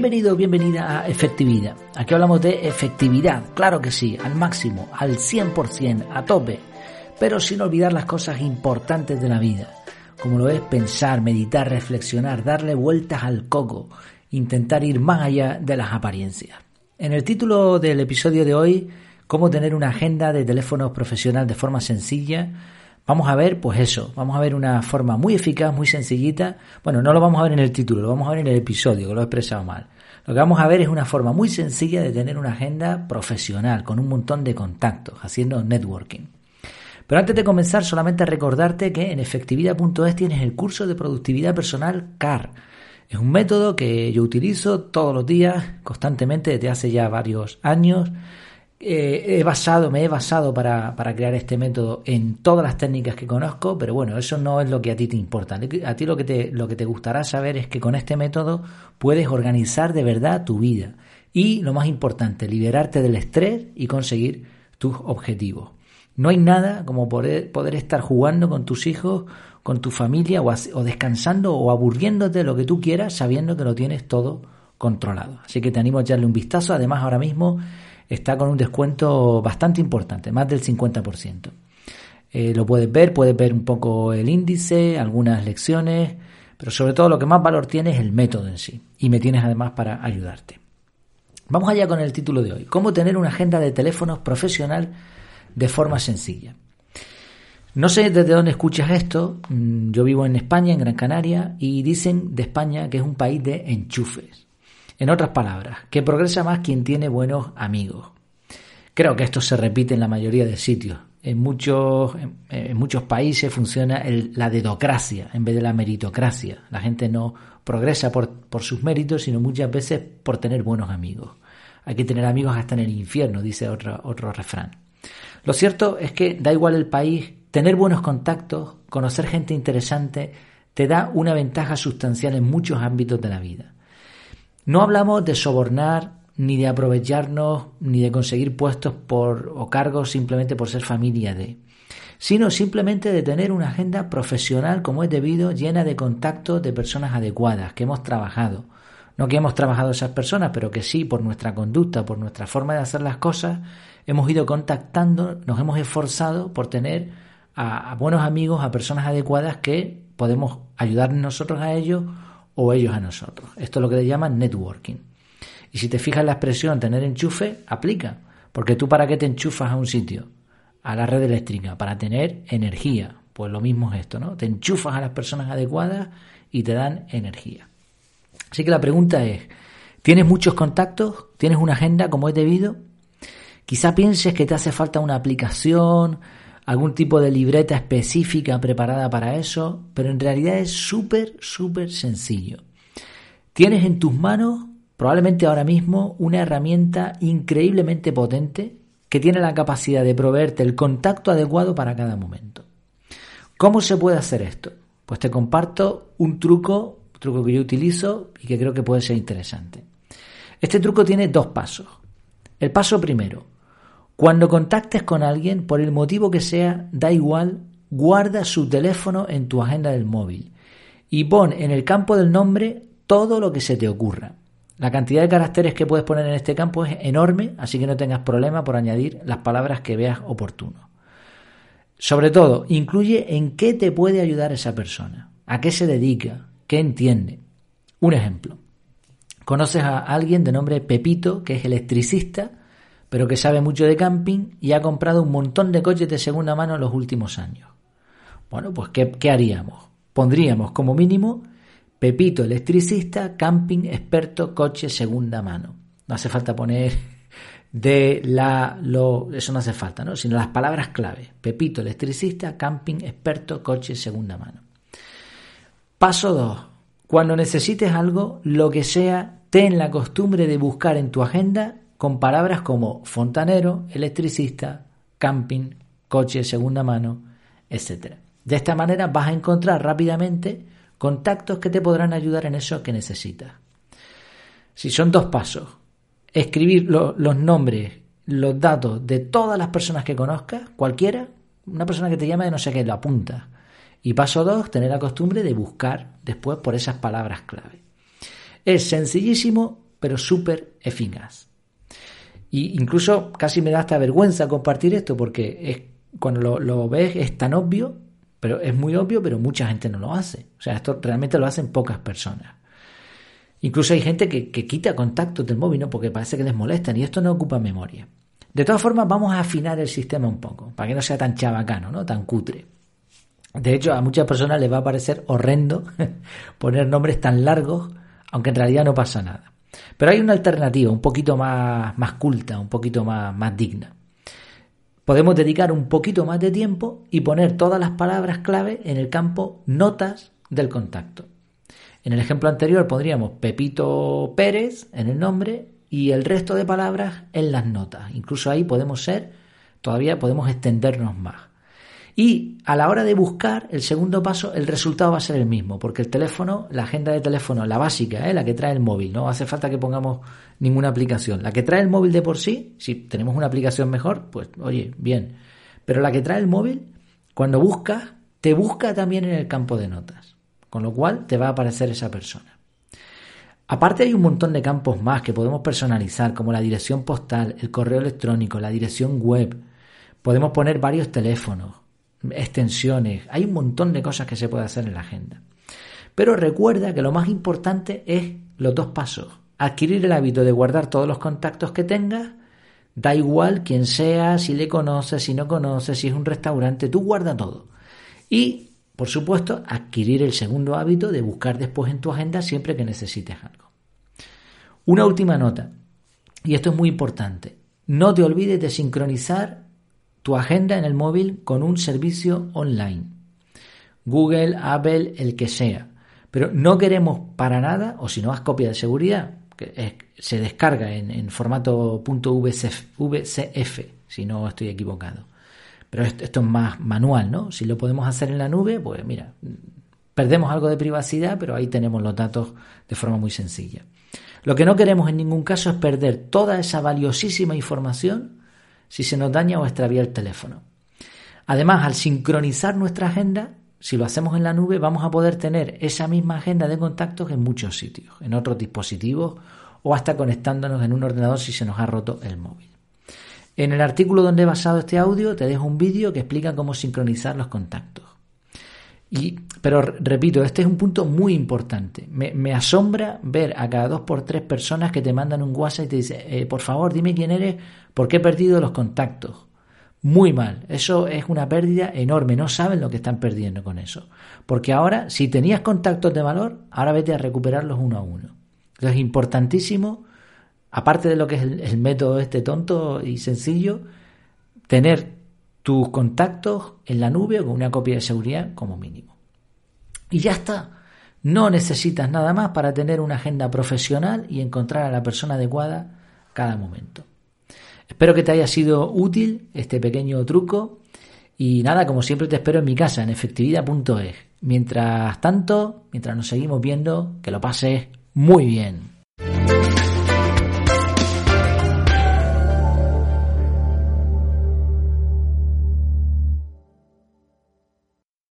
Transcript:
Bienvenido, bienvenida a Efectividad. Aquí hablamos de efectividad, claro que sí, al máximo, al 100%, a tope, pero sin olvidar las cosas importantes de la vida, como lo es pensar, meditar, reflexionar, darle vueltas al coco, intentar ir más allá de las apariencias. En el título del episodio de hoy, cómo tener una agenda de teléfonos profesional de forma sencilla, Vamos a ver, pues eso, vamos a ver una forma muy eficaz, muy sencillita. Bueno, no lo vamos a ver en el título, lo vamos a ver en el episodio, que lo he expresado mal. Lo que vamos a ver es una forma muy sencilla de tener una agenda profesional, con un montón de contactos, haciendo networking. Pero antes de comenzar, solamente recordarte que en efectividad.es tienes el curso de productividad personal CAR. Es un método que yo utilizo todos los días, constantemente, desde hace ya varios años eh, he basado, me he basado para, para, crear este método en todas las técnicas que conozco, pero bueno, eso no es lo que a ti te importa. A ti lo que te, lo que te gustará saber es que con este método puedes organizar de verdad tu vida y, lo más importante, liberarte del estrés y conseguir tus objetivos. No hay nada como poder, poder estar jugando con tus hijos, con tu familia o, o descansando o aburriéndote lo que tú quieras sabiendo que lo tienes todo controlado. Así que te animo a echarle un vistazo. Además, ahora mismo está con un descuento bastante importante, más del 50%. Eh, lo puedes ver, puedes ver un poco el índice, algunas lecciones, pero sobre todo lo que más valor tiene es el método en sí. Y me tienes además para ayudarte. Vamos allá con el título de hoy. ¿Cómo tener una agenda de teléfonos profesional de forma sencilla? No sé desde dónde escuchas esto. Mm, yo vivo en España, en Gran Canaria, y dicen de España que es un país de enchufes. En otras palabras, que progresa más quien tiene buenos amigos. Creo que esto se repite en la mayoría de sitios. En muchos, en, muchos países funciona la dedocracia en vez de la meritocracia. La gente no progresa por, por sus méritos, sino muchas veces por tener buenos amigos. Hay que tener amigos hasta en el infierno, dice otro, otro refrán. Lo cierto es que da igual el país, tener buenos contactos, conocer gente interesante, te da una ventaja sustancial en muchos ámbitos de la vida. No hablamos de sobornar, ni de aprovecharnos, ni de conseguir puestos por, o cargos simplemente por ser familia de, sino simplemente de tener una agenda profesional como es debido, llena de contactos de personas adecuadas, que hemos trabajado. No que hemos trabajado esas personas, pero que sí, por nuestra conducta, por nuestra forma de hacer las cosas, hemos ido contactando, nos hemos esforzado por tener a, a buenos amigos, a personas adecuadas que podemos ayudar nosotros a ellos o ellos a nosotros. Esto es lo que le llaman networking. Y si te fijas en la expresión tener enchufe, aplica. Porque tú para qué te enchufas a un sitio, a la red eléctrica, para tener energía. Pues lo mismo es esto, ¿no? Te enchufas a las personas adecuadas y te dan energía. Así que la pregunta es, ¿tienes muchos contactos? ¿Tienes una agenda como es debido? Quizá pienses que te hace falta una aplicación, algún tipo de libreta específica preparada para eso, pero en realidad es súper, súper sencillo. Tienes en tus manos, probablemente ahora mismo, una herramienta increíblemente potente que tiene la capacidad de proveerte el contacto adecuado para cada momento. ¿Cómo se puede hacer esto? Pues te comparto un truco, un truco que yo utilizo y que creo que puede ser interesante. Este truco tiene dos pasos. El paso primero, cuando contactes con alguien, por el motivo que sea, da igual, guarda su teléfono en tu agenda del móvil y pon en el campo del nombre todo lo que se te ocurra. La cantidad de caracteres que puedes poner en este campo es enorme, así que no tengas problema por añadir las palabras que veas oportuno. Sobre todo, incluye en qué te puede ayudar esa persona, a qué se dedica, qué entiende. Un ejemplo. Conoces a alguien de nombre Pepito, que es electricista, pero que sabe mucho de camping y ha comprado un montón de coches de segunda mano en los últimos años. Bueno, pues ¿qué, haríamos? Pondríamos como mínimo Pepito electricista, camping experto, coche segunda mano. No hace falta poner de la, lo, eso no hace falta, ¿no? Sino las palabras clave. Pepito electricista, camping experto, coche segunda mano. Paso 2. Cuando necesites algo, lo que sea, ten la costumbre de buscar en tu agenda con palabras como fontanero, electricista, camping, coche de segunda mano, etc. De esta manera vas a encontrar rápidamente contactos que te podrán ayudar en eso que necesitas. Si son dos pasos, escribir los nombres, los datos de todas las personas que conozcas, cualquiera, una persona que te llama de no sé qué, lo apunta. Y paso dos, tener la costumbre de buscar después por esas palabras clave. Es sencillísimo pero súper eficaz. Y incluso casi me da hasta vergüenza compartir esto porque es, cuando lo, ves es tan obvio, pero es muy obvio, pero mucha gente no lo hace. O sea, esto realmente lo hacen pocas personas. Incluso hay gente que, quita contactos del móvil, ¿no? Porque parece que les molestan y esto no ocupa memoria. De todas formas, vamos a afinar el sistema un poco, para que no sea tan chabacano, ¿no? Tan cutre. De hecho, a muchas personas les va a parecer horrendo poner nombres tan largos, aunque en realidad no pasa nada. Pero hay una alternativa un poquito más, más culta, un poquito más, más digna. Podemos dedicar un poquito más de tiempo y poner todas las palabras clave en el campo notas del contacto. En el ejemplo anterior pondríamos Pepito Pérez en el nombre y el resto de palabras en las notas. Incluso ahí podemos ser, todavía podemos extendernos más. Y a la hora de buscar el segundo paso, el resultado va a ser el mismo, porque el teléfono, la agenda de teléfono, la básica, ¿eh? la que trae el móvil, no hace falta que pongamos ninguna aplicación. La que trae el móvil de por sí, si tenemos una aplicación mejor, pues oye, bien. Pero la que trae el móvil, cuando buscas, te busca también en el campo de notas con lo cual te va a aparecer esa persona. Aparte hay un montón de campos más que podemos personalizar, como la dirección postal, el correo electrónico, la dirección web. Podemos poner varios teléfonos, extensiones. Hay un montón de cosas que se puede hacer en la agenda. Pero recuerda que lo más importante es los dos pasos. Adquirir el hábito de guardar todos los contactos que tengas. Da igual quién sea, si le conoces, si no conoces, si es un restaurante, tú guarda todo. Y por supuesto, adquirir el segundo hábito de buscar después en tu agenda siempre que necesites algo. Una última nota, y esto es muy importante. No te olvides de sincronizar tu agenda en el móvil con un servicio online. Google, Apple, el que sea. Pero no queremos para nada, o si no haz copia de seguridad, que se descarga en, en formato .vcf, si no estoy equivocado. Pero esto, es más manual, ¿no? Si lo podemos hacer en la nube, pues mira, perdemos algo de privacidad, pero ahí tenemos los datos de forma muy sencilla. Lo que no queremos en ningún caso es perder toda esa valiosísima información si se nos daña o extravía el teléfono. Además, al sincronizar nuestra agenda, si lo hacemos en la nube, vamos a poder tener esa misma agenda de contactos en muchos sitios, en otros dispositivos o hasta conectándonos en un ordenador si se nos ha roto el móvil. En el artículo donde he basado este audio te dejo un vídeo que explica cómo sincronizar los contactos. Y, pero repito, este es un punto muy importante. Me, asombra ver a cada dos por tres personas que te mandan un WhatsApp y te dicen, eh, por favor, dime quién eres, porque he perdido los contactos. Muy mal. Eso es una pérdida enorme. No saben lo que están perdiendo con eso. Porque ahora, si tenías contactos de valor, ahora vete a recuperarlos uno a uno. Entonces es importantísimo aparte de lo que es el, método este tonto y sencillo, tener tus contactos en la nube o con una copia de seguridad como mínimo. Y ya está. No necesitas nada más para tener una agenda profesional y encontrar a la persona adecuada cada momento. Espero que te haya sido útil este pequeño truco y nada, como siempre te espero en mi casa en efectividad.es. Mientras tanto, mientras nos seguimos viendo, que lo pases muy bien.